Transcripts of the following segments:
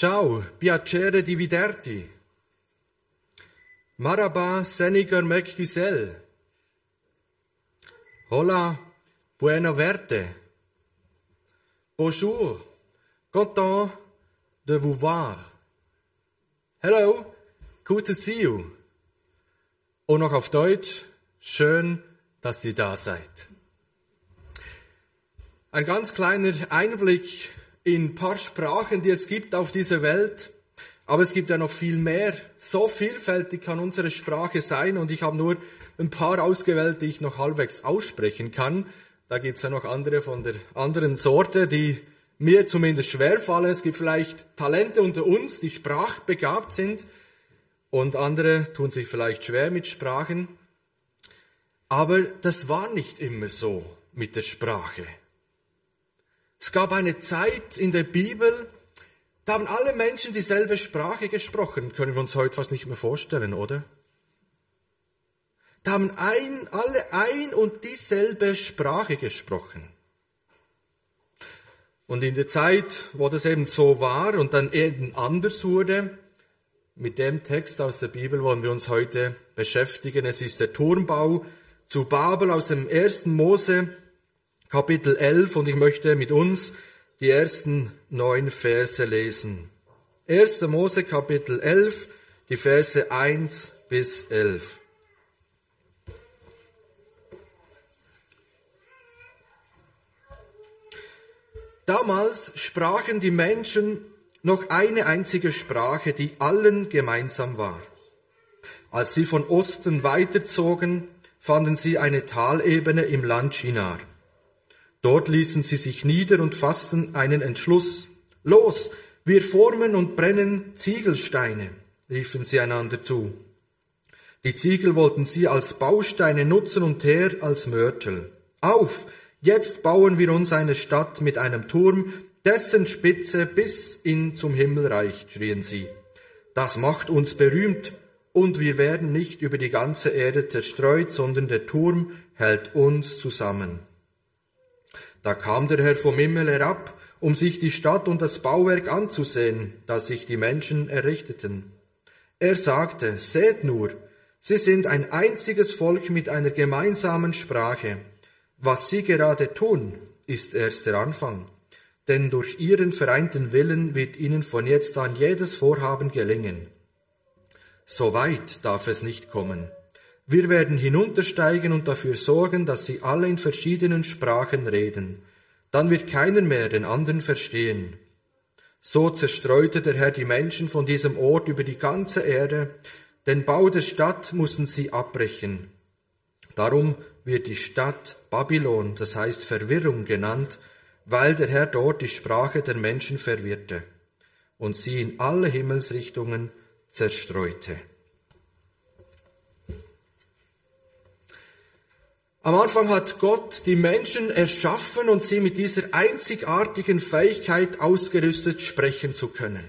Ciao, piacere di vederti. Maraba, seniger mekgisel. Hola, buena verte. Bonjour, content de vous voir. Hello, good to see you. Und noch auf Deutsch, schön, dass ihr da seid. Ein ganz kleiner Einblick in ein paar Sprachen, die es gibt auf dieser Welt. Aber es gibt ja noch viel mehr. So vielfältig kann unsere Sprache sein und ich habe nur ein paar ausgewählt, die ich noch halbwegs aussprechen kann. Da gibt es ja noch andere von der anderen Sorte, die mir zumindest schwerfallen. Es gibt vielleicht Talente unter uns, die sprachbegabt sind und andere tun sich vielleicht schwer mit Sprachen. Aber das war nicht immer so mit der Sprache. Es gab eine Zeit in der Bibel, da haben alle Menschen dieselbe Sprache gesprochen. Können wir uns heute fast nicht mehr vorstellen, oder? Da haben ein, alle ein und dieselbe Sprache gesprochen. Und in der Zeit, wo das eben so war und dann eben anders wurde, mit dem Text aus der Bibel wollen wir uns heute beschäftigen. Es ist der Turmbau zu Babel aus dem ersten Mose, Kapitel 11, und ich möchte mit uns die ersten neun Verse lesen. 1. Mose, Kapitel 11, die Verse 1 bis 11. Damals sprachen die Menschen noch eine einzige Sprache, die allen gemeinsam war. Als sie von Osten weiterzogen, fanden sie eine Talebene im Land Shinar. Dort ließen sie sich nieder und fassten einen Entschluss. Los, wir formen und brennen Ziegelsteine, riefen sie einander zu. Die Ziegel wollten sie als Bausteine nutzen und Teer als Mörtel. Auf, jetzt bauen wir uns eine Stadt mit einem Turm, dessen Spitze bis in zum Himmel reicht, schrien sie. Das macht uns berühmt, und wir werden nicht über die ganze Erde zerstreut, sondern der Turm hält uns zusammen. Da kam der Herr vom Himmel herab, um sich die Stadt und das Bauwerk anzusehen, das sich die Menschen errichteten. Er sagte, seht nur, sie sind ein einziges Volk mit einer gemeinsamen Sprache. Was sie gerade tun, ist erst der Anfang. Denn durch ihren vereinten Willen wird ihnen von jetzt an jedes Vorhaben gelingen. So weit darf es nicht kommen. Wir werden hinuntersteigen und dafür sorgen, dass sie alle in verschiedenen Sprachen reden. Dann wird keiner mehr den anderen verstehen. So zerstreute der Herr die Menschen von diesem Ort über die ganze Erde. Den Bau der Stadt mussten sie abbrechen. Darum wird die Stadt Babylon, das heißt Verwirrung genannt, weil der Herr dort die Sprache der Menschen verwirrte und sie in alle Himmelsrichtungen zerstreute. Am Anfang hat Gott die Menschen erschaffen und sie mit dieser einzigartigen Fähigkeit ausgerüstet, sprechen zu können.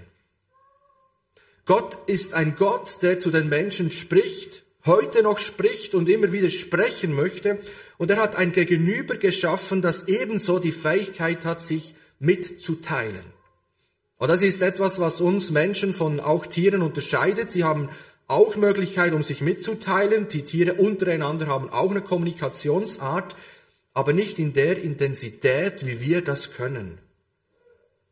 Gott ist ein Gott, der zu den Menschen spricht, heute noch spricht und immer wieder sprechen möchte. Und er hat ein Gegenüber geschaffen, das ebenso die Fähigkeit hat, sich mitzuteilen. Und das ist etwas, was uns Menschen von auch Tieren unterscheidet. Sie haben auch Möglichkeit, um sich mitzuteilen. Die Tiere untereinander haben auch eine Kommunikationsart, aber nicht in der Intensität, wie wir das können.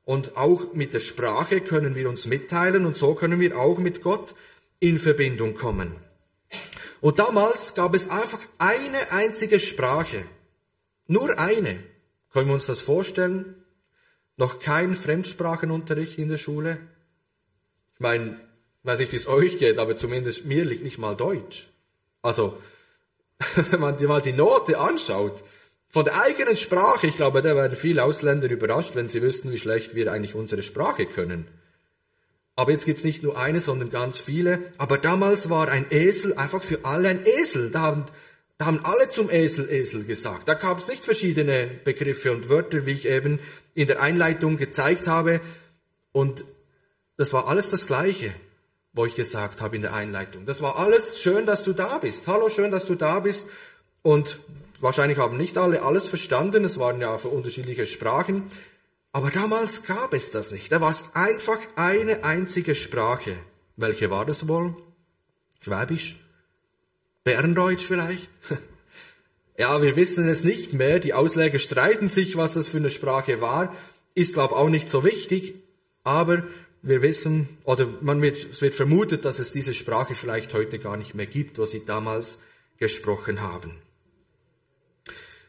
Und auch mit der Sprache können wir uns mitteilen und so können wir auch mit Gott in Verbindung kommen. Und damals gab es einfach eine einzige Sprache. Nur eine. Können wir uns das vorstellen? Noch kein Fremdsprachenunterricht in der Schule? Ich meine, weiß nicht, wie es euch geht, aber zumindest mir liegt nicht mal Deutsch. Also, wenn man mal die Note anschaut, von der eigenen Sprache, ich glaube, da werden viele Ausländer überrascht, wenn sie wüssten, wie schlecht wir eigentlich unsere Sprache können. Aber jetzt gibt's nicht nur eine, sondern ganz viele. Aber damals war ein Esel einfach für alle ein Esel. Da haben, da haben alle zum Esel Esel gesagt. Da gab es nicht verschiedene Begriffe und Wörter, wie ich eben in der Einleitung gezeigt habe. Und das war alles das Gleiche wo ich gesagt habe in der Einleitung. Das war alles schön, dass du da bist. Hallo, schön, dass du da bist. Und wahrscheinlich haben nicht alle alles verstanden. Es waren ja unterschiedliche Sprachen. Aber damals gab es das nicht. Da war es einfach eine einzige Sprache. Welche war das wohl? Schwäbisch? Berndeutsch vielleicht? ja, wir wissen es nicht mehr. Die Ausleger streiten sich, was das für eine Sprache war. Ist, glaube auch nicht so wichtig. Aber wir wissen, oder man wird, es wird vermutet, dass es diese Sprache vielleicht heute gar nicht mehr gibt, was sie damals gesprochen haben.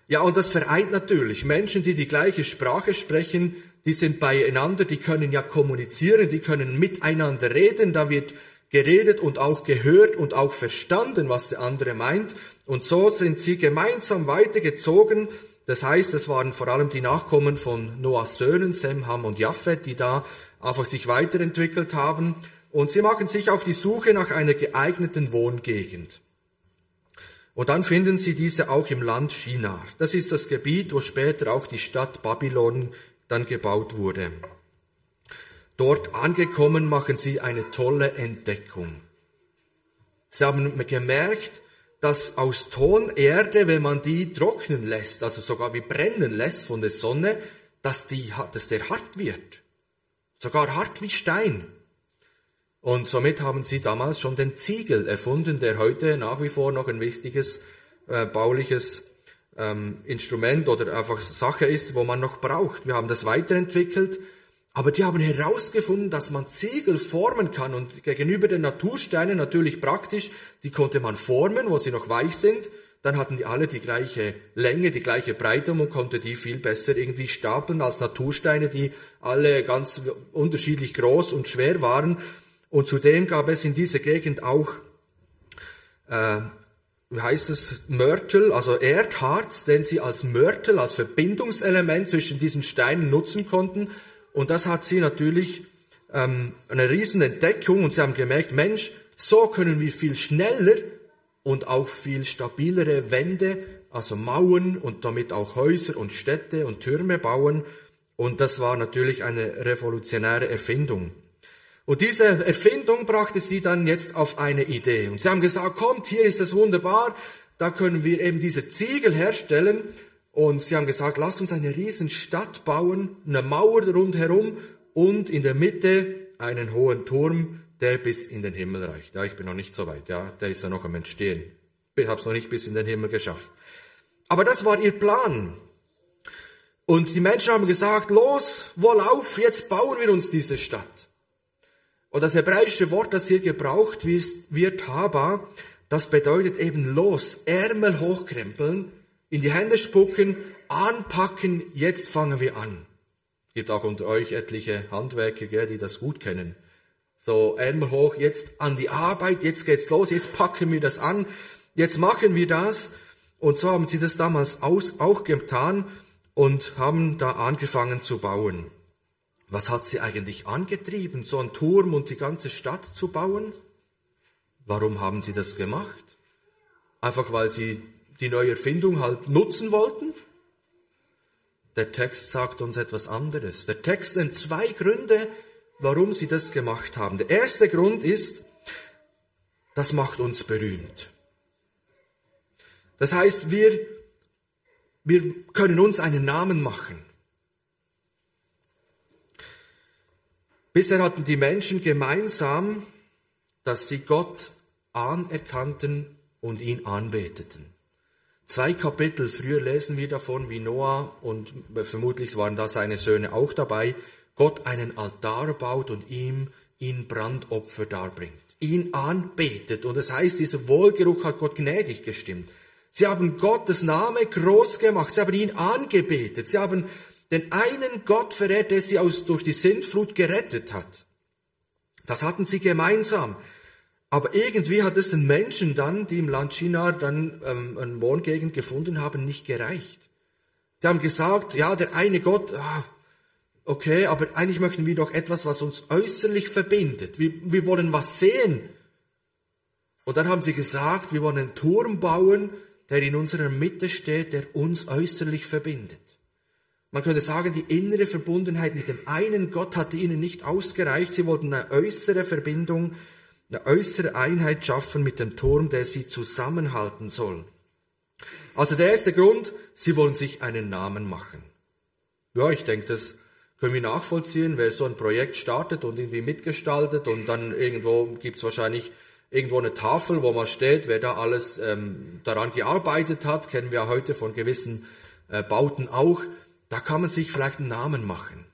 Ja, und das vereint natürlich Menschen, die die gleiche Sprache sprechen, die sind beieinander, die können ja kommunizieren, die können miteinander reden, da wird geredet und auch gehört und auch verstanden, was der andere meint. Und so sind sie gemeinsam weitergezogen. Das heißt, es waren vor allem die Nachkommen von Noahs Söhnen, Sem, Ham und Japhet, die da einfach sich weiterentwickelt haben. Und sie machen sich auf die Suche nach einer geeigneten Wohngegend. Und dann finden sie diese auch im Land Shinar. Das ist das Gebiet, wo später auch die Stadt Babylon dann gebaut wurde. Dort angekommen machen sie eine tolle Entdeckung. Sie haben gemerkt, dass aus Tonerde, wenn man die trocknen lässt, also sogar wie brennen lässt von der Sonne, dass, die, dass der hart wird. Sogar hart wie Stein. Und somit haben sie damals schon den Ziegel erfunden, der heute nach wie vor noch ein wichtiges äh, bauliches ähm, Instrument oder einfach Sache ist, wo man noch braucht. Wir haben das weiterentwickelt aber die haben herausgefunden, dass man Ziegel formen kann und gegenüber den Natursteinen natürlich praktisch, die konnte man formen, wo sie noch weich sind. Dann hatten die alle die gleiche Länge, die gleiche Breite und man konnte die viel besser irgendwie stapeln als Natursteine, die alle ganz unterschiedlich groß und schwer waren. Und zudem gab es in dieser Gegend auch, äh, wie heißt es, Mörtel, also Erdharz, den sie als Mörtel, als Verbindungselement zwischen diesen Steinen nutzen konnten. Und das hat sie natürlich ähm, eine riesen Entdeckung und sie haben gemerkt, Mensch, so können wir viel schneller und auch viel stabilere Wände, also Mauern und damit auch Häuser und Städte und Türme bauen. Und das war natürlich eine revolutionäre Erfindung. Und diese Erfindung brachte sie dann jetzt auf eine Idee. Und sie haben gesagt, kommt, hier ist es wunderbar, da können wir eben diese Ziegel herstellen und sie haben gesagt, lasst uns eine riesen Stadt bauen, eine Mauer rundherum und in der Mitte einen hohen Turm, der bis in den Himmel reicht. Ja, ich bin noch nicht so weit, ja, der ist ja noch am Entstehen. Ich habe es noch nicht bis in den Himmel geschafft. Aber das war ihr Plan. Und die Menschen haben gesagt, los, wohlauf, jetzt bauen wir uns diese Stadt. Und das hebräische Wort, das hier gebraucht wird Haba, das bedeutet eben los, Ärmel hochkrempeln, in die Hände spucken, anpacken, jetzt fangen wir an. Es gibt auch unter euch etliche Handwerker, gell, die das gut kennen. So, Ärmel hoch, jetzt an die Arbeit, jetzt geht's los, jetzt packen wir das an, jetzt machen wir das. Und so haben sie das damals auch getan und haben da angefangen zu bauen. Was hat sie eigentlich angetrieben, so einen Turm und die ganze Stadt zu bauen? Warum haben sie das gemacht? Einfach weil sie die neue Erfindung halt nutzen wollten? Der Text sagt uns etwas anderes. Der Text nennt zwei Gründe, warum sie das gemacht haben. Der erste Grund ist, das macht uns berühmt. Das heißt, wir, wir können uns einen Namen machen. Bisher hatten die Menschen gemeinsam, dass sie Gott anerkannten und ihn anbeteten. Zwei Kapitel früher lesen wir davon, wie Noah und vermutlich waren da seine Söhne auch dabei, Gott einen Altar baut und ihm ihn Brandopfer darbringt, ihn anbetet. Und das heißt, dieser Wohlgeruch hat Gott gnädig gestimmt. Sie haben Gottes Name groß gemacht, sie haben ihn angebetet, sie haben den einen Gott verehrt, der sie aus, durch die Sintflut gerettet hat. Das hatten sie gemeinsam. Aber irgendwie hat es den Menschen dann, die im Land Shinar dann ähm, eine Wohngegend gefunden haben, nicht gereicht. Die haben gesagt, ja, der eine Gott, ah, okay, aber eigentlich möchten wir doch etwas, was uns äußerlich verbindet. Wir, wir wollen was sehen. Und dann haben sie gesagt, wir wollen einen Turm bauen, der in unserer Mitte steht, der uns äußerlich verbindet. Man könnte sagen, die innere Verbundenheit mit dem einen Gott hatte ihnen nicht ausgereicht. Sie wollten eine äußere Verbindung eine äußere Einheit schaffen mit dem Turm, der sie zusammenhalten soll. Also der erste Grund, sie wollen sich einen Namen machen. Ja, ich denke, das können wir nachvollziehen, wer so ein Projekt startet und irgendwie mitgestaltet und dann irgendwo gibt es wahrscheinlich irgendwo eine Tafel, wo man steht, wer da alles ähm, daran gearbeitet hat, kennen wir heute von gewissen äh, Bauten auch. Da kann man sich vielleicht einen Namen machen.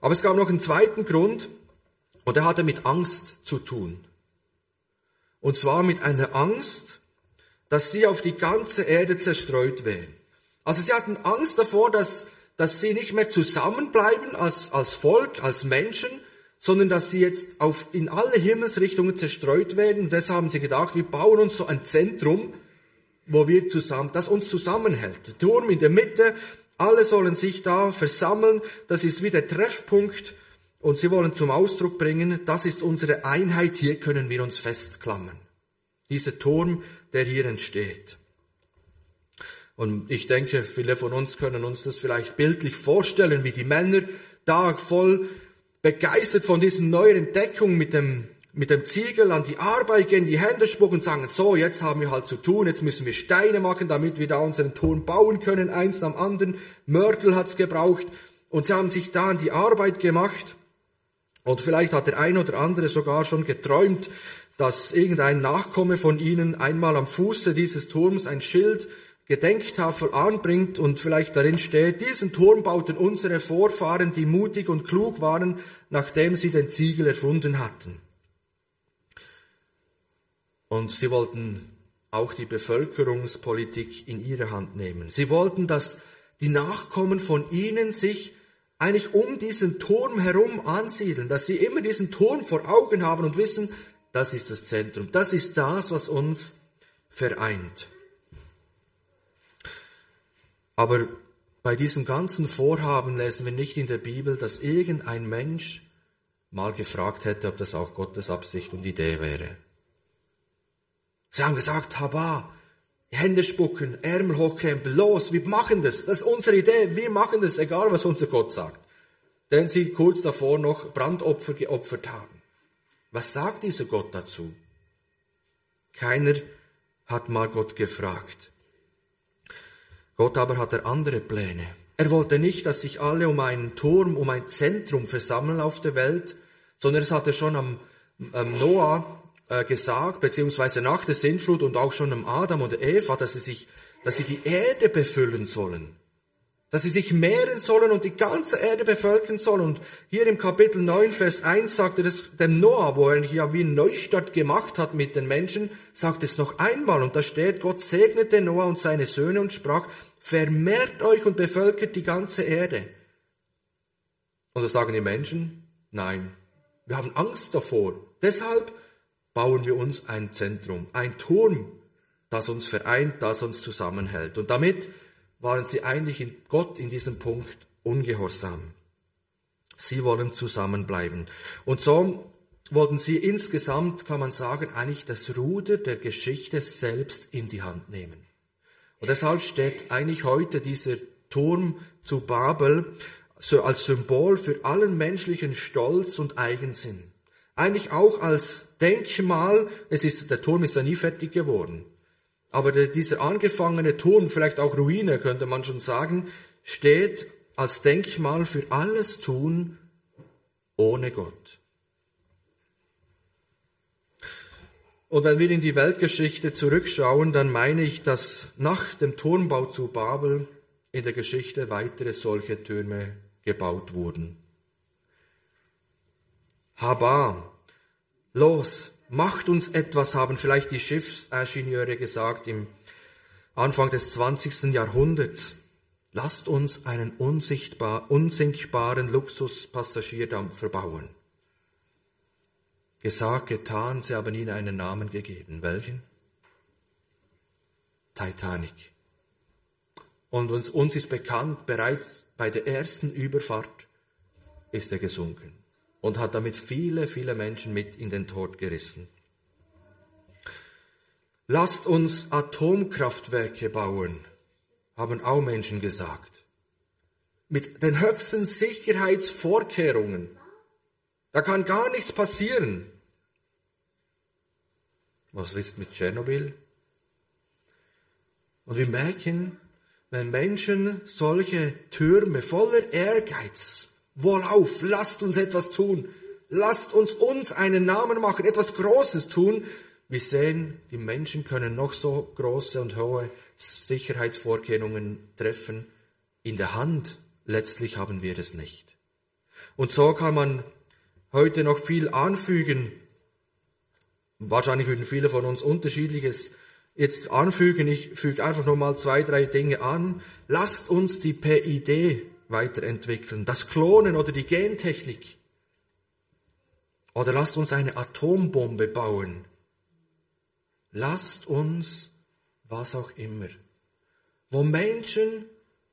Aber es gab noch einen zweiten Grund und der hatte mit Angst zu tun. Und zwar mit einer Angst, dass sie auf die ganze Erde zerstreut wären. Also sie hatten Angst davor, dass, dass sie nicht mehr zusammenbleiben als, als Volk, als Menschen, sondern dass sie jetzt auf, in alle Himmelsrichtungen zerstreut werden. Und deshalb haben sie gedacht, wir bauen uns so ein Zentrum, wo wir zusammen, das uns zusammenhält. Turm in der Mitte, alle sollen sich da versammeln, das ist wie der Treffpunkt und sie wollen zum Ausdruck bringen, das ist unsere Einheit, hier können wir uns festklammern. Dieser Turm, der hier entsteht. Und ich denke, viele von uns können uns das vielleicht bildlich vorstellen, wie die Männer da voll begeistert von dieser neuen Entdeckung mit dem, mit dem Ziegel an die Arbeit gehen, die Hände spucken und sagen, so, jetzt haben wir halt zu tun, jetzt müssen wir Steine machen, damit wir da unseren Turm bauen können, eins am anderen. Mörtel hat's gebraucht. Und sie haben sich da an die Arbeit gemacht. Und vielleicht hat der ein oder andere sogar schon geträumt, dass irgendein Nachkomme von ihnen einmal am Fuße dieses Turms ein Schild Gedenktafel anbringt und vielleicht darin steht, diesen Turm bauten unsere Vorfahren, die mutig und klug waren, nachdem sie den Ziegel erfunden hatten. Und sie wollten auch die Bevölkerungspolitik in ihre Hand nehmen. Sie wollten, dass die Nachkommen von ihnen sich eigentlich um diesen Turm herum ansiedeln, dass sie immer diesen Turm vor Augen haben und wissen, das ist das Zentrum, das ist das, was uns vereint. Aber bei diesem ganzen Vorhaben lesen wir nicht in der Bibel, dass irgendein Mensch mal gefragt hätte, ob das auch Gottes Absicht und Idee wäre. Sie haben gesagt, Haba, Hände spucken, Ärmel hochkrempeln, los, wir machen das, das ist unsere Idee, wir machen das, egal was unser Gott sagt. Denn sie kurz davor noch Brandopfer geopfert haben. Was sagt dieser Gott dazu? Keiner hat mal Gott gefragt. Gott aber hatte andere Pläne. Er wollte nicht, dass sich alle um einen Turm, um ein Zentrum versammeln auf der Welt, sondern es hatte schon am, am Noah äh, gesagt, beziehungsweise nach der Sintflut und auch schon am Adam und Eva, dass sie sich, dass sie die Erde befüllen sollen dass sie sich mehren sollen und die ganze Erde bevölkern sollen. Und hier im Kapitel 9, Vers 1 sagt er das dem Noah, wo er ja wie einen Neustart gemacht hat mit den Menschen, sagt es noch einmal. Und da steht, Gott segnete Noah und seine Söhne und sprach, vermehrt euch und bevölkert die ganze Erde. Und da sagen die Menschen, nein, wir haben Angst davor. Deshalb bauen wir uns ein Zentrum, ein Turm, das uns vereint, das uns zusammenhält. Und damit waren sie eigentlich in Gott in diesem Punkt ungehorsam. Sie wollen zusammenbleiben. Und so wollten sie insgesamt, kann man sagen, eigentlich das Ruder der Geschichte selbst in die Hand nehmen. Und deshalb steht eigentlich heute dieser Turm zu Babel so als Symbol für allen menschlichen Stolz und Eigensinn. Eigentlich auch als Denkmal, es ist, der Turm ist ja nie fertig geworden. Aber der, dieser angefangene Turm, vielleicht auch Ruine, könnte man schon sagen, steht als Denkmal für alles Tun ohne Gott. Und wenn wir in die Weltgeschichte zurückschauen, dann meine ich, dass nach dem Turmbau zu Babel in der Geschichte weitere solche Türme gebaut wurden. Haba, los, Macht uns etwas, haben vielleicht die Schiffsingenieure gesagt im Anfang des 20. Jahrhunderts. Lasst uns einen unsichtbar, unsinkbaren Luxusppassagierdampfer bauen. Gesagt, getan, sie haben ihnen einen Namen gegeben. Welchen? Titanic. Und uns, uns ist bekannt, bereits bei der ersten Überfahrt ist er gesunken und hat damit viele, viele Menschen mit in den Tod gerissen. Lasst uns Atomkraftwerke bauen, haben auch Menschen gesagt. Mit den höchsten Sicherheitsvorkehrungen. Da kann gar nichts passieren. Was ist mit Tschernobyl? Und wir merken, wenn Menschen solche Türme voller Ehrgeiz Wohlauf, lasst uns etwas tun. Lasst uns uns einen Namen machen, etwas Großes tun. Wir sehen, die Menschen können noch so große und hohe Sicherheitsvorkehrungen treffen. In der Hand letztlich haben wir es nicht. Und so kann man heute noch viel anfügen. Wahrscheinlich würden viele von uns unterschiedliches jetzt anfügen. Ich füge einfach nur mal zwei, drei Dinge an. Lasst uns die PID weiterentwickeln, das Klonen oder die Gentechnik. Oder lasst uns eine Atombombe bauen. Lasst uns was auch immer. Wo Menschen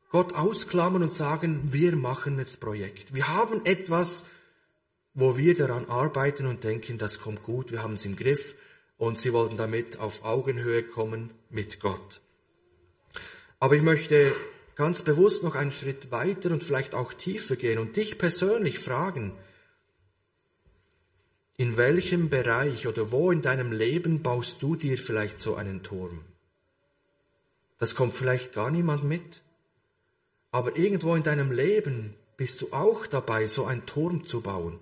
Gott ausklammern und sagen, wir machen das Projekt. Wir haben etwas, wo wir daran arbeiten und denken, das kommt gut, wir haben es im Griff und sie wollten damit auf Augenhöhe kommen mit Gott. Aber ich möchte ganz bewusst noch einen Schritt weiter und vielleicht auch tiefer gehen und dich persönlich fragen, in welchem Bereich oder wo in deinem Leben baust du dir vielleicht so einen Turm? Das kommt vielleicht gar niemand mit, aber irgendwo in deinem Leben bist du auch dabei, so einen Turm zu bauen.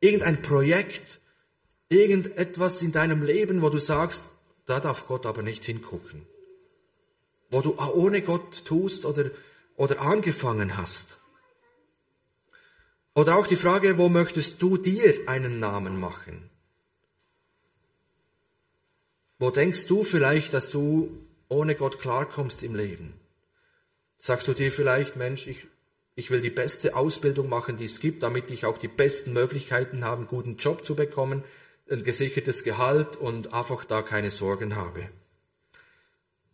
Irgendein Projekt, irgendetwas in deinem Leben, wo du sagst, da darf Gott aber nicht hingucken. Wo du ohne Gott tust oder, oder angefangen hast. Oder auch die Frage, wo möchtest du dir einen Namen machen? Wo denkst du vielleicht, dass du ohne Gott klarkommst im Leben? Sagst du dir vielleicht, Mensch, ich, ich will die beste Ausbildung machen, die es gibt, damit ich auch die besten Möglichkeiten habe, einen guten Job zu bekommen, ein gesichertes Gehalt und einfach da keine Sorgen habe.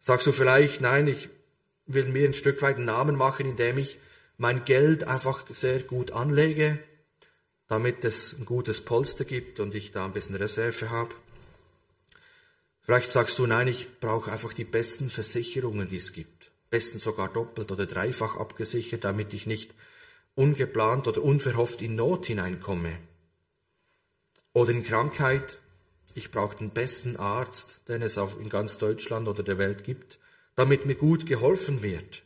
Sagst du vielleicht, nein, ich will mir ein Stück weit einen Namen machen, indem ich mein Geld einfach sehr gut anlege, damit es ein gutes Polster gibt und ich da ein bisschen Reserve habe. Vielleicht sagst du, nein, ich brauche einfach die besten Versicherungen, die es gibt. Besten sogar doppelt oder dreifach abgesichert, damit ich nicht ungeplant oder unverhofft in Not hineinkomme. Oder in Krankheit, ich brauche den besten Arzt, den es in ganz Deutschland oder der Welt gibt, damit mir gut geholfen wird.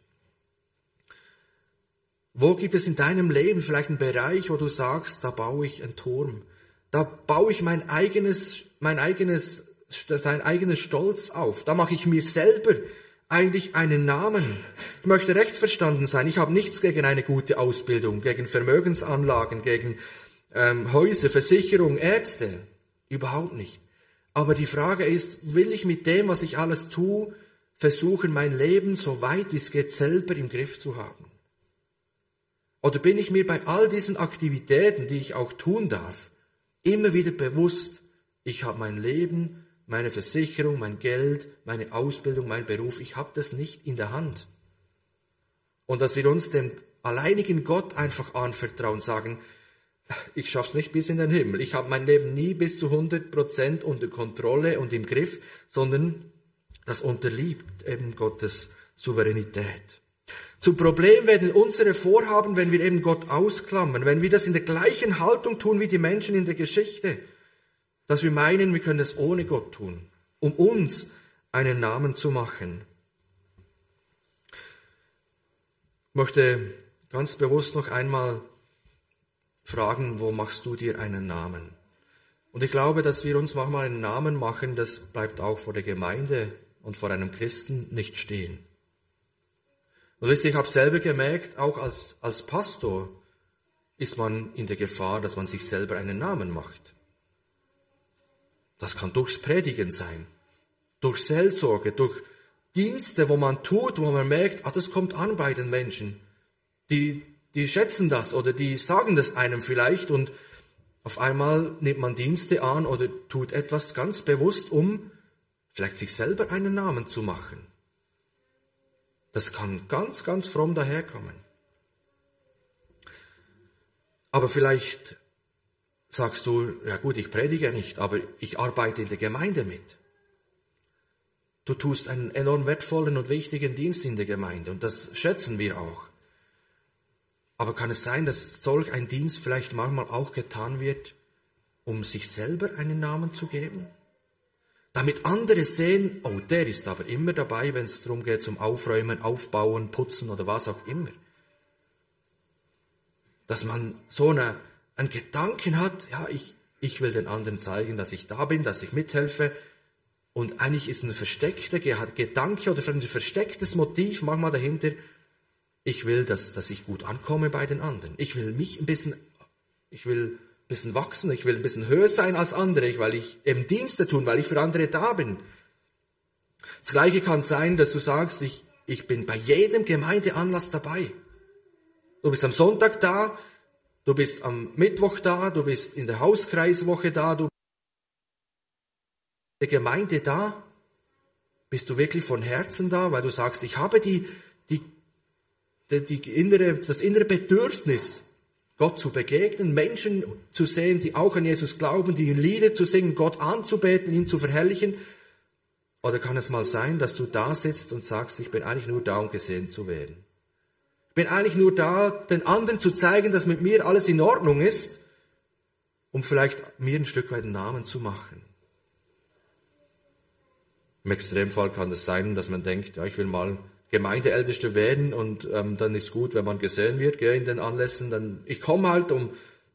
Wo gibt es in deinem Leben vielleicht einen Bereich, wo du sagst, da baue ich einen Turm, da baue ich mein eigenes, mein eigenes, dein eigenes Stolz auf, da mache ich mir selber eigentlich einen Namen. Ich möchte recht verstanden sein. Ich habe nichts gegen eine gute Ausbildung, gegen Vermögensanlagen, gegen ähm, Häuser, Versicherung, Ärzte. Überhaupt nicht. Aber die Frage ist, will ich mit dem, was ich alles tue, versuchen, mein Leben so weit wie es geht selber im Griff zu haben? Oder bin ich mir bei all diesen Aktivitäten, die ich auch tun darf, immer wieder bewusst, ich habe mein Leben, meine Versicherung, mein Geld, meine Ausbildung, mein Beruf, ich habe das nicht in der Hand. Und dass wir uns dem alleinigen Gott einfach anvertrauen, sagen, ich schaff's nicht bis in den Himmel. Ich habe mein Leben nie bis zu 100 Prozent unter Kontrolle und im Griff, sondern das unterliebt eben Gottes Souveränität. Zum Problem werden unsere Vorhaben, wenn wir eben Gott ausklammern, wenn wir das in der gleichen Haltung tun wie die Menschen in der Geschichte, dass wir meinen, wir können es ohne Gott tun, um uns einen Namen zu machen. Ich möchte ganz bewusst noch einmal fragen, wo machst du dir einen Namen? Und ich glaube, dass wir uns manchmal einen Namen machen, das bleibt auch vor der Gemeinde und vor einem Christen nicht stehen. Und ich habe selber gemerkt, auch als, als Pastor ist man in der Gefahr, dass man sich selber einen Namen macht. Das kann durchs Predigen sein, durch Seelsorge, durch Dienste, wo man tut, wo man merkt, ah, das kommt an bei den Menschen. Die die schätzen das oder die sagen das einem vielleicht und auf einmal nimmt man Dienste an oder tut etwas ganz bewusst, um vielleicht sich selber einen Namen zu machen. Das kann ganz, ganz fromm daherkommen. Aber vielleicht sagst du, ja gut, ich predige nicht, aber ich arbeite in der Gemeinde mit. Du tust einen enorm wertvollen und wichtigen Dienst in der Gemeinde und das schätzen wir auch. Aber kann es sein, dass solch ein Dienst vielleicht manchmal auch getan wird, um sich selber einen Namen zu geben? Damit andere sehen, oh, der ist aber immer dabei, wenn es darum geht, zum Aufräumen, Aufbauen, Putzen oder was auch immer. dass man so eine, einen Gedanken hat, ja, ich, ich will den anderen zeigen, dass ich da bin, dass ich mithelfe. Und eigentlich ist ein versteckter Gedanke oder ein verstecktes Motiv manchmal dahinter, ich will, dass, dass ich gut ankomme bei den anderen. Ich will mich ein bisschen, ich will ein bisschen wachsen, ich will ein bisschen höher sein als andere, weil ich im Dienste tun, weil ich für andere da bin. Das Gleiche kann sein, dass du sagst, ich, ich bin bei jedem Gemeindeanlass dabei. Du bist am Sonntag da, du bist am Mittwoch da, du bist in der Hauskreiswoche da, du bist in der Gemeinde da. Bist du wirklich von Herzen da, weil du sagst, ich habe die, die innere, das innere Bedürfnis, Gott zu begegnen, Menschen zu sehen, die auch an Jesus glauben, die Lieder zu singen, Gott anzubeten, ihn zu verherrlichen. Oder kann es mal sein, dass du da sitzt und sagst, ich bin eigentlich nur da, um gesehen zu werden? bin eigentlich nur da, den anderen zu zeigen, dass mit mir alles in Ordnung ist, um vielleicht mir ein Stück weit einen Namen zu machen. Im Extremfall kann es sein, dass man denkt, ja, ich will mal Gemeindeältester werden und ähm, dann ist gut, wenn man gesehen wird gell, in den Anlässen. Dann, ich komme halt, um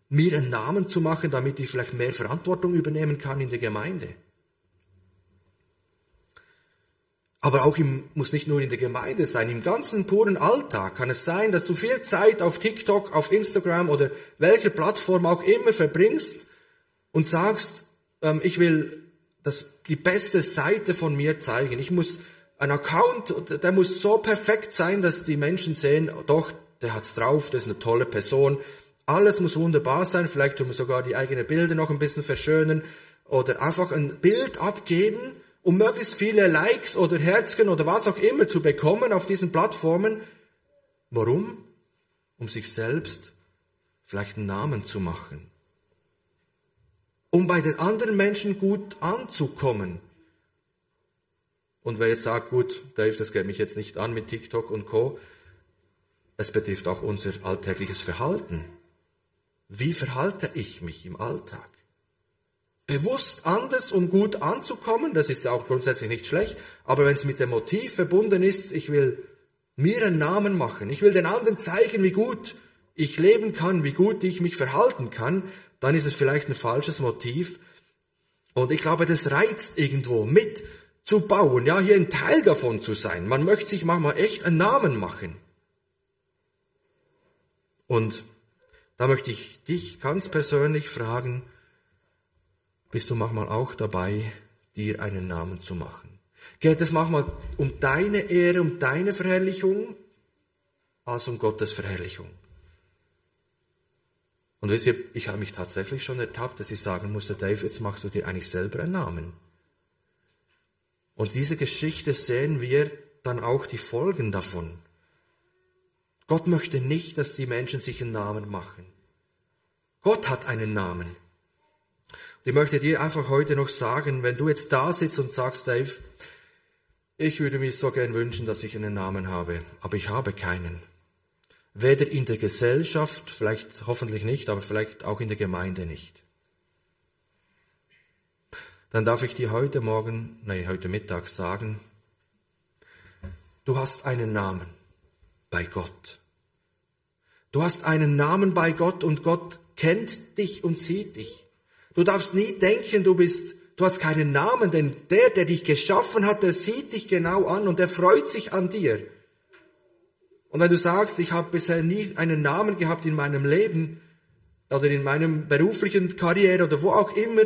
mir einen Namen zu machen, damit ich vielleicht mehr Verantwortung übernehmen kann in der Gemeinde. Aber auch im, muss nicht nur in der Gemeinde sein, im ganzen puren Alltag kann es sein, dass du viel Zeit auf TikTok, auf Instagram oder welcher Plattform auch immer verbringst und sagst, ähm, ich will das, die beste Seite von mir zeigen. Ich muss ein Account, der muss so perfekt sein, dass die Menschen sehen, doch, der hat's drauf, der ist eine tolle Person. Alles muss wunderbar sein. Vielleicht tun wir sogar die eigenen Bilder noch ein bisschen verschönen oder einfach ein Bild abgeben, um möglichst viele Likes oder Herzchen oder was auch immer zu bekommen auf diesen Plattformen. Warum? Um sich selbst vielleicht einen Namen zu machen. Um bei den anderen Menschen gut anzukommen. Und wer jetzt sagt, gut, Dave, das geht mich jetzt nicht an mit TikTok und Co., es betrifft auch unser alltägliches Verhalten. Wie verhalte ich mich im Alltag? bewusst anders, um gut anzukommen. Das ist ja auch grundsätzlich nicht schlecht. Aber wenn es mit dem Motiv verbunden ist, ich will mir einen Namen machen, ich will den anderen zeigen, wie gut ich leben kann, wie gut ich mich verhalten kann, dann ist es vielleicht ein falsches Motiv. Und ich glaube, das reizt irgendwo mit zu bauen, ja, hier ein Teil davon zu sein. Man möchte sich manchmal echt einen Namen machen. Und da möchte ich dich ganz persönlich fragen, bist du manchmal auch dabei, dir einen Namen zu machen. Geht es manchmal um deine Ehre, um deine Verherrlichung, als um Gottes Verherrlichung? Und wisst ihr, ich habe mich tatsächlich schon ertappt, dass ich sagen musste, Dave, jetzt machst du dir eigentlich selber einen Namen. Und diese Geschichte sehen wir dann auch die Folgen davon. Gott möchte nicht, dass die Menschen sich einen Namen machen. Gott hat einen Namen. Ich möchte dir einfach heute noch sagen, wenn du jetzt da sitzt und sagst, Dave, ich würde mir so gern wünschen, dass ich einen Namen habe, aber ich habe keinen. Weder in der Gesellschaft, vielleicht hoffentlich nicht, aber vielleicht auch in der Gemeinde nicht. Dann darf ich dir heute Morgen, nein, heute Mittag sagen, du hast einen Namen bei Gott. Du hast einen Namen bei Gott und Gott kennt dich und sieht dich. Du darfst nie denken, du bist, du hast keinen Namen, denn der, der dich geschaffen hat, der sieht dich genau an und der freut sich an dir. Und wenn du sagst, ich habe bisher nie einen Namen gehabt in meinem Leben oder in meinem beruflichen Karriere oder wo auch immer,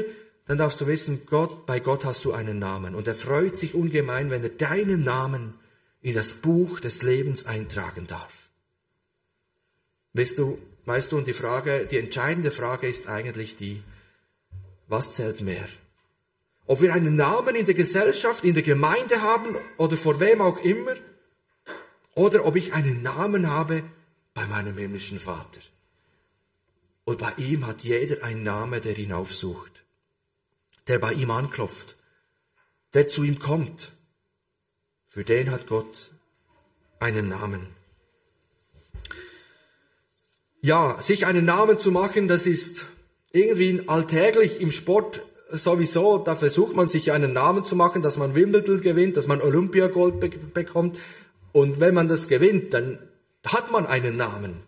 dann darfst du wissen, Gott, bei Gott hast du einen Namen und er freut sich ungemein, wenn er deinen Namen in das Buch des Lebens eintragen darf. Weißt du, weißt du, und die Frage, die entscheidende Frage ist eigentlich die, was zählt mehr? Ob wir einen Namen in der Gesellschaft, in der Gemeinde haben oder vor wem auch immer, oder ob ich einen Namen habe bei meinem himmlischen Vater. Und bei ihm hat jeder einen Namen, der ihn aufsucht, der bei ihm anklopft, der zu ihm kommt. Für den hat Gott einen Namen. Ja, sich einen Namen zu machen, das ist irgendwie alltäglich im Sport sowieso, da versucht man sich einen Namen zu machen, dass man Wimbledon gewinnt, dass man Olympiagold be bekommt. Und wenn man das gewinnt, dann hat man einen Namen.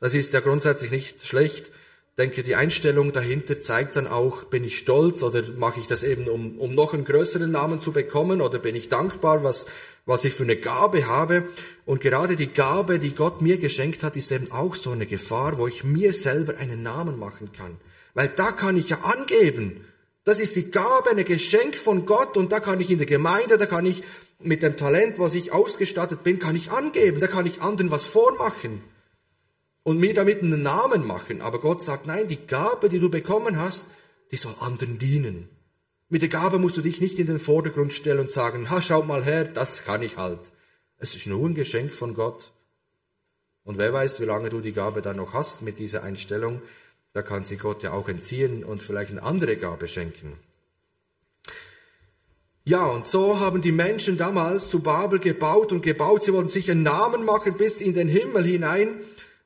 Das ist ja grundsätzlich nicht schlecht. Denke, die Einstellung dahinter zeigt dann auch, bin ich stolz oder mache ich das eben, um, um noch einen größeren Namen zu bekommen oder bin ich dankbar, was, was ich für eine Gabe habe. Und gerade die Gabe, die Gott mir geschenkt hat, ist eben auch so eine Gefahr, wo ich mir selber einen Namen machen kann. Weil da kann ich ja angeben. Das ist die Gabe, ein Geschenk von Gott und da kann ich in der Gemeinde, da kann ich mit dem Talent, was ich ausgestattet bin, kann ich angeben, da kann ich anderen was vormachen und mir damit einen Namen machen. Aber Gott sagt, nein, die Gabe, die du bekommen hast, die soll anderen dienen. Mit der Gabe musst du dich nicht in den Vordergrund stellen und sagen, ha, schaut mal her, das kann ich halt. Es ist nur ein Geschenk von Gott. Und wer weiß, wie lange du die Gabe dann noch hast mit dieser Einstellung, da kann sie Gott ja auch entziehen und vielleicht eine andere Gabe schenken. Ja, und so haben die Menschen damals zu Babel gebaut und gebaut. Sie wollten sich einen Namen machen bis in den Himmel hinein.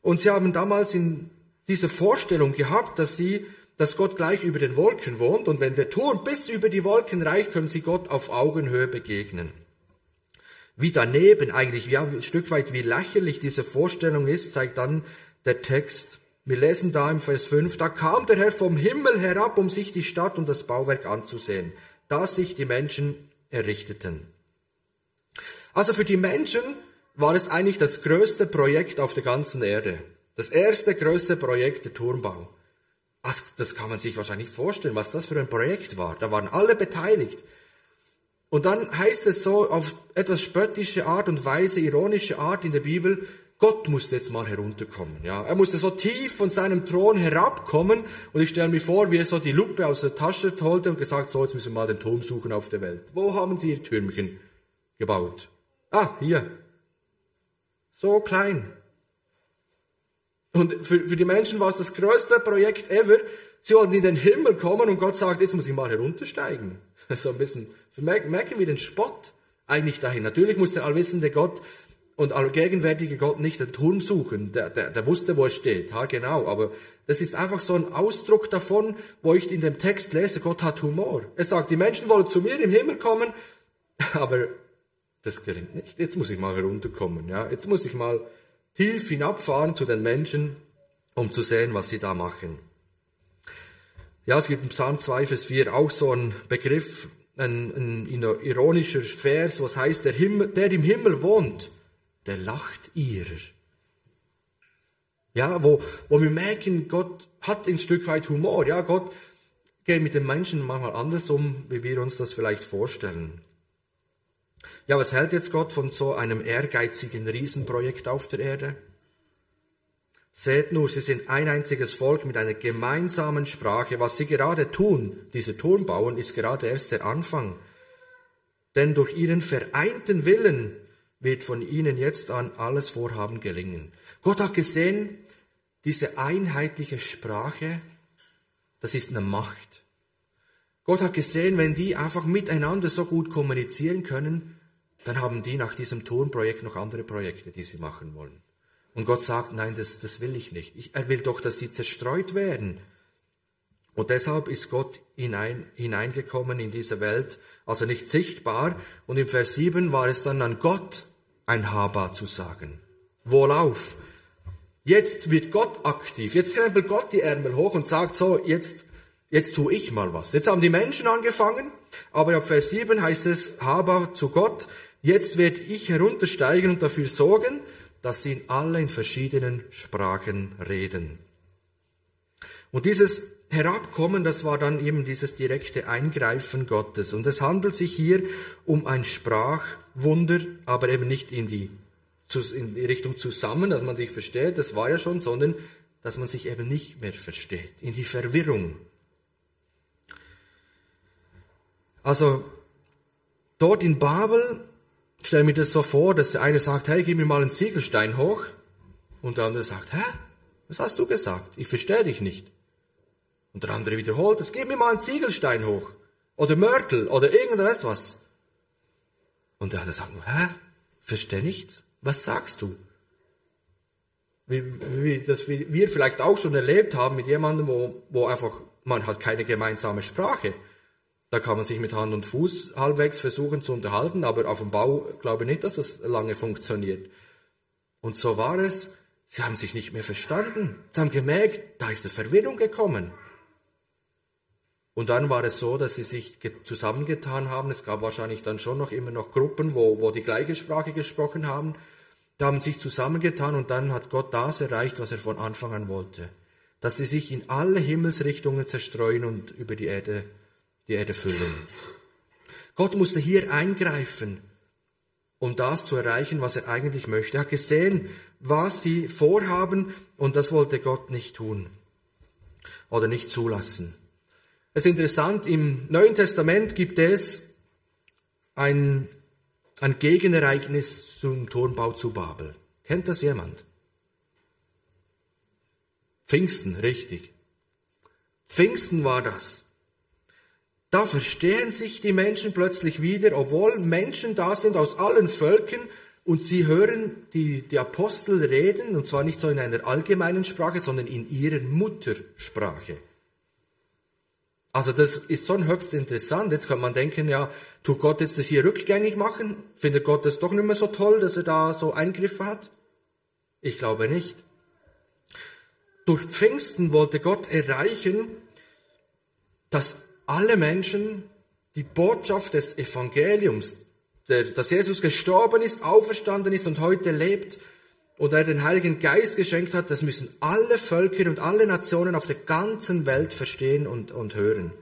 Und sie haben damals in diese Vorstellung gehabt, dass sie, dass Gott gleich über den Wolken wohnt. Und wenn der Turm bis über die Wolken reicht, können sie Gott auf Augenhöhe begegnen. Wie daneben eigentlich, ja, ein Stück weit wie lächerlich diese Vorstellung ist, zeigt dann der Text. Wir lesen da im Vers 5, da kam der Herr vom Himmel herab, um sich die Stadt und das Bauwerk anzusehen das sich die Menschen errichteten. Also für die Menschen war es eigentlich das größte Projekt auf der ganzen Erde. Das erste größte Projekt der Turmbau. Das kann man sich wahrscheinlich vorstellen, was das für ein Projekt war. Da waren alle beteiligt. Und dann heißt es so auf etwas spöttische Art und Weise, ironische Art in der Bibel, Gott musste jetzt mal herunterkommen. Ja, er musste so tief von seinem Thron herabkommen und ich stelle mir vor, wie er so die Lupe aus der Tasche holte und gesagt, so jetzt müssen wir mal den Turm suchen auf der Welt. Wo haben Sie Ihr Türmchen gebaut? Ah, hier. So klein. Und für, für die Menschen war es das größte Projekt ever. Sie wollten in den Himmel kommen und Gott sagt, jetzt muss ich mal heruntersteigen. So ein bisschen, merken wir den Spott eigentlich dahin. Natürlich muss der allwissende Gott und allgegenwärtige Gott nicht den Turm suchen, der, der, der wusste, wo er steht, ha, genau, aber das ist einfach so ein Ausdruck davon, wo ich in dem Text lese, Gott hat Humor. Er sagt, die Menschen wollen zu mir im Himmel kommen, aber das gelingt nicht. Jetzt muss ich mal herunterkommen, ja, jetzt muss ich mal tief hinabfahren zu den Menschen, um zu sehen, was sie da machen. Ja, es gibt im Psalm 2, Vers 4 auch so einen Begriff, ein, ein ironischer Vers, was heißt, der, Himmel, der im Himmel wohnt, der lacht ihrer. Ja, wo, wo wir merken, Gott hat ein Stück weit Humor. Ja, Gott geht mit den Menschen manchmal anders um, wie wir uns das vielleicht vorstellen. Ja, was hält jetzt Gott von so einem ehrgeizigen Riesenprojekt auf der Erde? Seht nur, sie sind ein einziges Volk mit einer gemeinsamen Sprache. Was sie gerade tun, diese Turm bauen, ist gerade erst der Anfang. Denn durch ihren vereinten Willen wird von ihnen jetzt an alles Vorhaben gelingen. Gott hat gesehen, diese einheitliche Sprache, das ist eine Macht. Gott hat gesehen, wenn die einfach miteinander so gut kommunizieren können, dann haben die nach diesem Turmprojekt noch andere Projekte, die sie machen wollen. Und Gott sagt, nein, das, das will ich nicht. Ich, er will doch, dass sie zerstreut werden. Und deshalb ist Gott hinein, hineingekommen in diese Welt, also nicht sichtbar. Und im Vers 7 war es dann an Gott, ein Haba zu sagen. Wohlauf. Jetzt wird Gott aktiv. Jetzt krempelt Gott die Ärmel hoch und sagt so, jetzt, jetzt tu ich mal was. Jetzt haben die Menschen angefangen, aber ab Vers 7 heißt es, Haba zu Gott, jetzt werde ich heruntersteigen und dafür sorgen, dass sie in alle in verschiedenen Sprachen reden. Und dieses Herabkommen, das war dann eben dieses direkte Eingreifen Gottes. Und es handelt sich hier um ein Sprachwunder, aber eben nicht in die, in die Richtung zusammen, dass man sich versteht, das war ja schon, sondern dass man sich eben nicht mehr versteht, in die Verwirrung. Also dort in Babel stell mir das so vor, dass der eine sagt, hey, gib mir mal einen Ziegelstein hoch. Und der andere sagt, hä? Was hast du gesagt? Ich verstehe dich nicht. Und der andere wiederholt es, gib mir mal einen Ziegelstein hoch. Oder Mörtel oder irgendwas was. Und der andere sagt hä? Versteh nichts? Was sagst du? Wie, wie das wir vielleicht auch schon erlebt haben mit jemandem, wo, wo einfach, man hat keine gemeinsame Sprache. Da kann man sich mit Hand und Fuß halbwegs versuchen zu unterhalten, aber auf dem Bau glaube ich nicht, dass das lange funktioniert. Und so war es sie haben sich nicht mehr verstanden. Sie haben gemerkt, da ist eine Verwirrung gekommen. Und dann war es so, dass sie sich zusammengetan haben. Es gab wahrscheinlich dann schon noch immer noch Gruppen, wo, wo die gleiche Sprache gesprochen haben. Da haben sich zusammengetan und dann hat Gott das erreicht, was er von Anfang an wollte. Dass sie sich in alle Himmelsrichtungen zerstreuen und über die Erde, die Erde füllen. Gott musste hier eingreifen, um das zu erreichen, was er eigentlich möchte. Er hat gesehen, was sie vorhaben und das wollte Gott nicht tun oder nicht zulassen. Es ist interessant, im Neuen Testament gibt es ein, ein Gegenereignis zum Turmbau zu Babel. Kennt das jemand? Pfingsten, richtig. Pfingsten war das. Da verstehen sich die Menschen plötzlich wieder, obwohl Menschen da sind aus allen Völkern und sie hören die, die Apostel reden, und zwar nicht so in einer allgemeinen Sprache, sondern in ihrer Muttersprache. Also das ist schon höchst interessant. Jetzt kann man denken, ja, tut Gott jetzt das hier rückgängig machen? Findet Gott das doch nicht mehr so toll, dass er da so Eingriffe hat? Ich glaube nicht. Durch Pfingsten wollte Gott erreichen, dass alle Menschen die Botschaft des Evangeliums, der, dass Jesus gestorben ist, auferstanden ist und heute lebt, und er den Heiligen Geist geschenkt hat, das müssen alle Völker und alle Nationen auf der ganzen Welt verstehen und, und hören.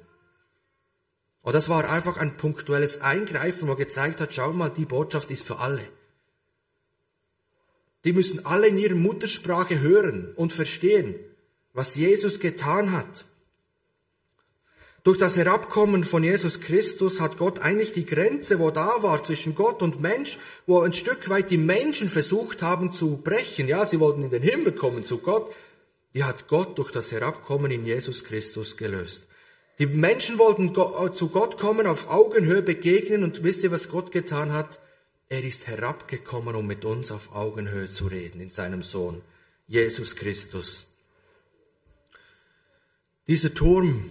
Und das war einfach ein punktuelles Eingreifen, wo gezeigt hat, schau mal, die Botschaft ist für alle. Die müssen alle in ihrer Muttersprache hören und verstehen, was Jesus getan hat. Durch das Herabkommen von Jesus Christus hat Gott eigentlich die Grenze, wo da war zwischen Gott und Mensch, wo ein Stück weit die Menschen versucht haben zu brechen. Ja, sie wollten in den Himmel kommen zu Gott. Die hat Gott durch das Herabkommen in Jesus Christus gelöst. Die Menschen wollten äh, zu Gott kommen, auf Augenhöhe begegnen und wisst ihr, was Gott getan hat? Er ist herabgekommen, um mit uns auf Augenhöhe zu reden in seinem Sohn, Jesus Christus. Dieser Turm,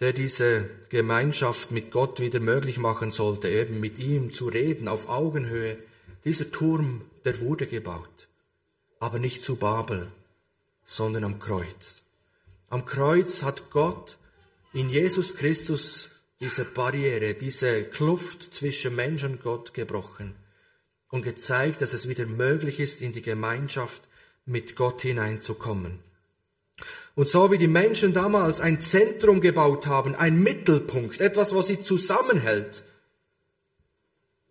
der diese Gemeinschaft mit Gott wieder möglich machen sollte, eben mit ihm zu reden auf Augenhöhe. Dieser Turm, der wurde gebaut, aber nicht zu Babel, sondern am Kreuz. Am Kreuz hat Gott in Jesus Christus diese Barriere, diese Kluft zwischen Mensch und Gott gebrochen und gezeigt, dass es wieder möglich ist, in die Gemeinschaft mit Gott hineinzukommen. Und so wie die Menschen damals ein Zentrum gebaut haben, ein Mittelpunkt, etwas, was sie zusammenhält,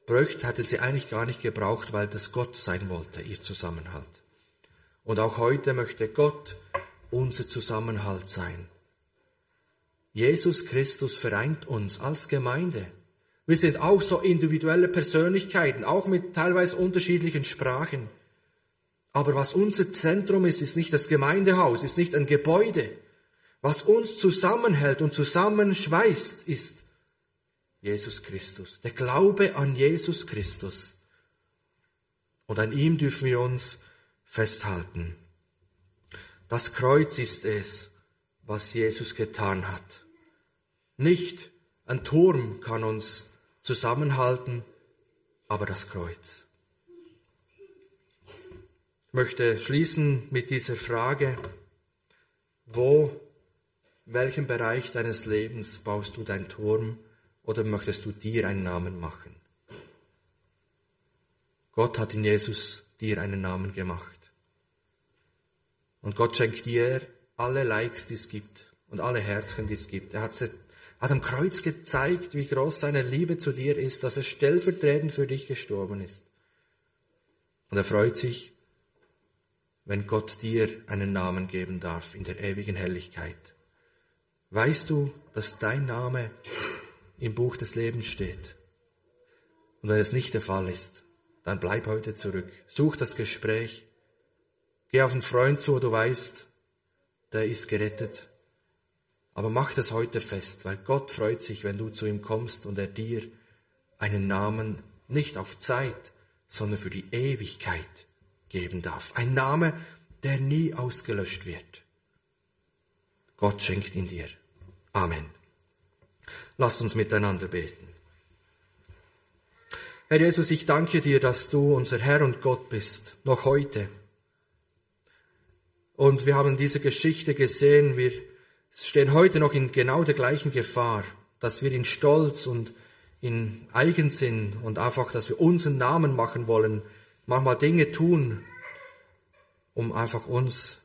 bräuchte, hätte sie eigentlich gar nicht gebraucht, weil das Gott sein wollte, ihr Zusammenhalt. Und auch heute möchte Gott unser Zusammenhalt sein. Jesus Christus vereint uns als Gemeinde. Wir sind auch so individuelle Persönlichkeiten, auch mit teilweise unterschiedlichen Sprachen. Aber was unser Zentrum ist, ist nicht das Gemeindehaus, ist nicht ein Gebäude. Was uns zusammenhält und zusammenschweißt, ist Jesus Christus, der Glaube an Jesus Christus. Und an ihm dürfen wir uns festhalten. Das Kreuz ist es, was Jesus getan hat. Nicht ein Turm kann uns zusammenhalten, aber das Kreuz möchte schließen mit dieser Frage, wo, in welchem Bereich deines Lebens baust du deinen Turm oder möchtest du dir einen Namen machen? Gott hat in Jesus dir einen Namen gemacht. Und Gott schenkt dir alle Likes, die es gibt und alle Herzchen, die es gibt. Er hat, hat am Kreuz gezeigt, wie groß seine Liebe zu dir ist, dass er stellvertretend für dich gestorben ist. Und er freut sich, wenn Gott dir einen Namen geben darf in der ewigen Herrlichkeit. Weißt du, dass dein Name im Buch des Lebens steht? Und wenn es nicht der Fall ist, dann bleib heute zurück. Such das Gespräch. Geh auf einen Freund zu, du weißt, der ist gerettet. Aber mach das heute fest, weil Gott freut sich, wenn du zu ihm kommst und er dir einen Namen nicht auf Zeit, sondern für die Ewigkeit geben darf. Ein Name, der nie ausgelöscht wird. Gott schenkt ihn dir. Amen. Lasst uns miteinander beten. Herr Jesus, ich danke dir, dass du unser Herr und Gott bist, noch heute. Und wir haben diese Geschichte gesehen, wir stehen heute noch in genau der gleichen Gefahr, dass wir in Stolz und in Eigensinn und einfach, dass wir unseren Namen machen wollen, manchmal Dinge tun, um einfach uns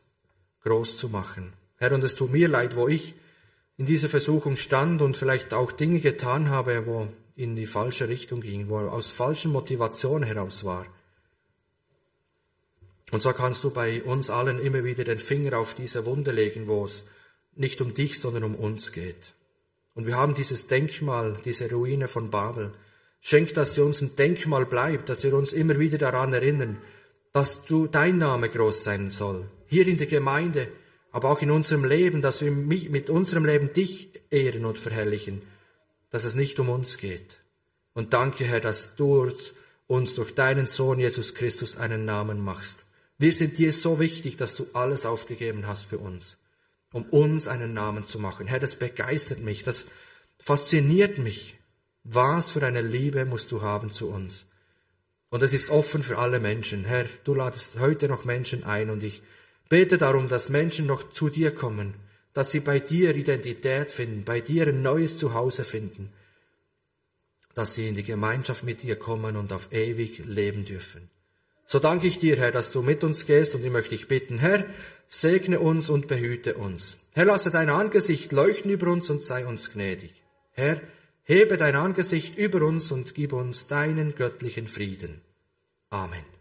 groß zu machen. Herr, und es tut mir leid, wo ich in dieser Versuchung stand und vielleicht auch Dinge getan habe, wo in die falsche Richtung ging, wo aus falschen Motivationen heraus war. Und so kannst du bei uns allen immer wieder den Finger auf diese Wunde legen, wo es nicht um dich, sondern um uns geht. Und wir haben dieses Denkmal, diese Ruine von Babel. Schenk, dass sie uns ein Denkmal bleibt, dass wir uns immer wieder daran erinnern, dass du dein Name groß sein soll. Hier in der Gemeinde, aber auch in unserem Leben, dass wir mit unserem Leben dich ehren und verherrlichen, dass es nicht um uns geht. Und danke, Herr, dass du uns durch deinen Sohn Jesus Christus einen Namen machst. Wir sind dir so wichtig, dass du alles aufgegeben hast für uns, um uns einen Namen zu machen. Herr, das begeistert mich, das fasziniert mich. Was für eine Liebe musst du haben zu uns? Und es ist offen für alle Menschen. Herr, du ladest heute noch Menschen ein und ich bete darum, dass Menschen noch zu dir kommen, dass sie bei dir Identität finden, bei dir ein neues Zuhause finden, dass sie in die Gemeinschaft mit dir kommen und auf ewig leben dürfen. So danke ich dir, Herr, dass du mit uns gehst und ich möchte dich bitten, Herr, segne uns und behüte uns. Herr, lasse dein Angesicht leuchten über uns und sei uns gnädig. Herr, hebe dein Angesicht über uns und gib uns deinen göttlichen Frieden. Amen.